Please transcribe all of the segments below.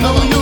your love,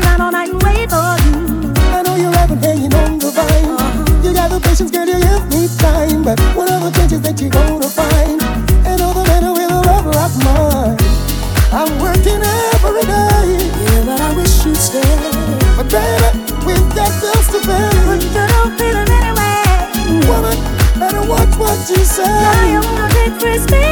around all night and wait for you. I know you're up and hanging on the vine. Uh-huh. You got the patience, girl, you give me time. But what are the changes that you're gonna find? And all the matter with a lover of mine. I'm working every day. Yeah, but I wish you'd stay. But baby, we've got bills to pay. But you don't feel it anyway. Woman, better watch what you say. Now you wanna be crispy.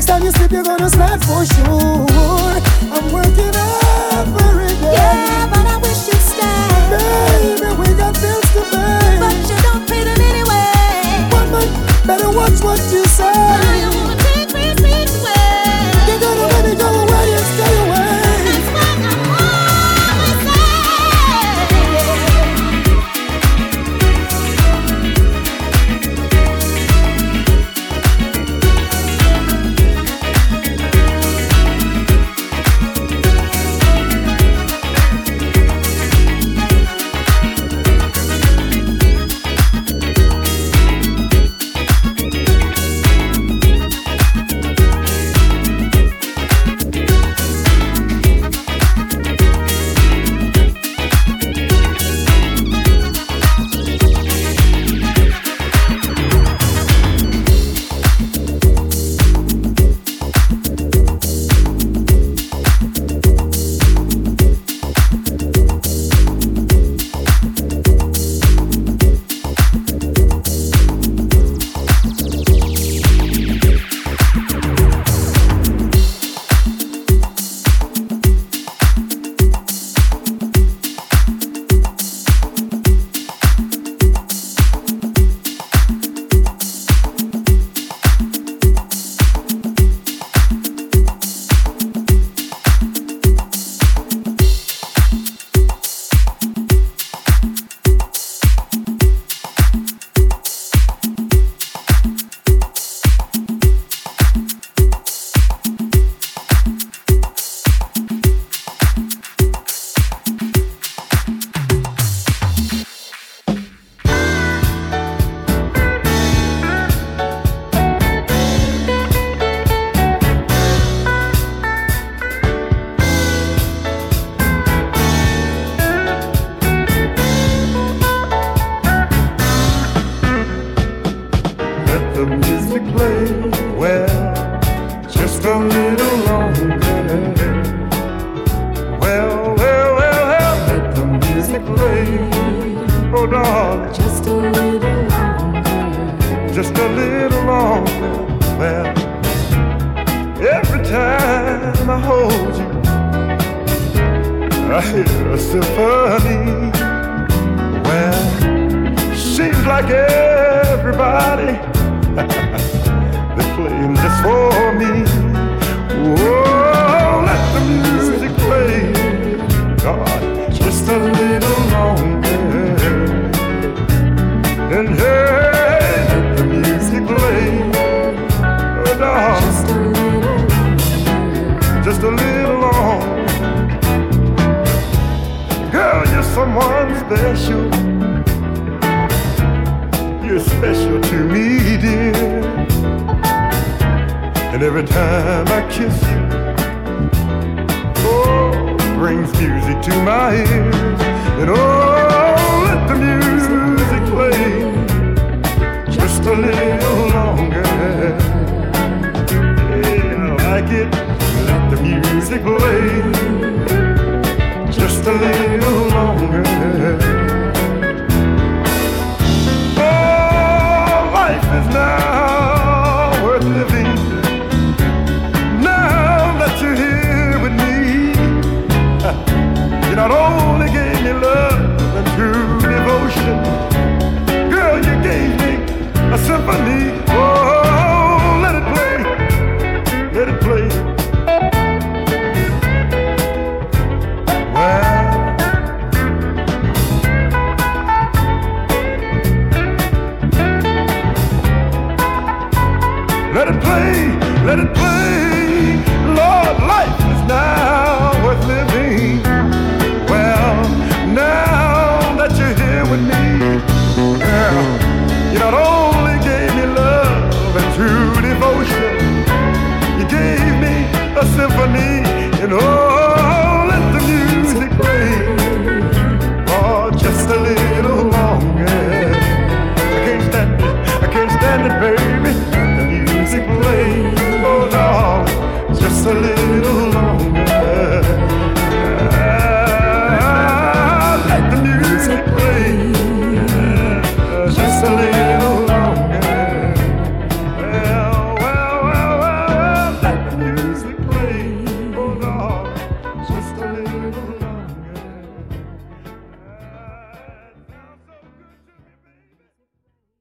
Next time you sleep, you're gonna slide for sure. A symphony. Well, seems like everybody they're playing just for me. Oh, let the music play, God, just a little longer. And hey, let the music play, oh, someone special. You're special to me, dear. And every time I kiss you, oh, brings music to my ears. And oh, let the music play just a little longer. Yeah, I like it. Let the music play just a little longer. Oh, life is now worth living. Now that you're here with me, you not only gave me love and true devotion, girl, you gave me a symphony.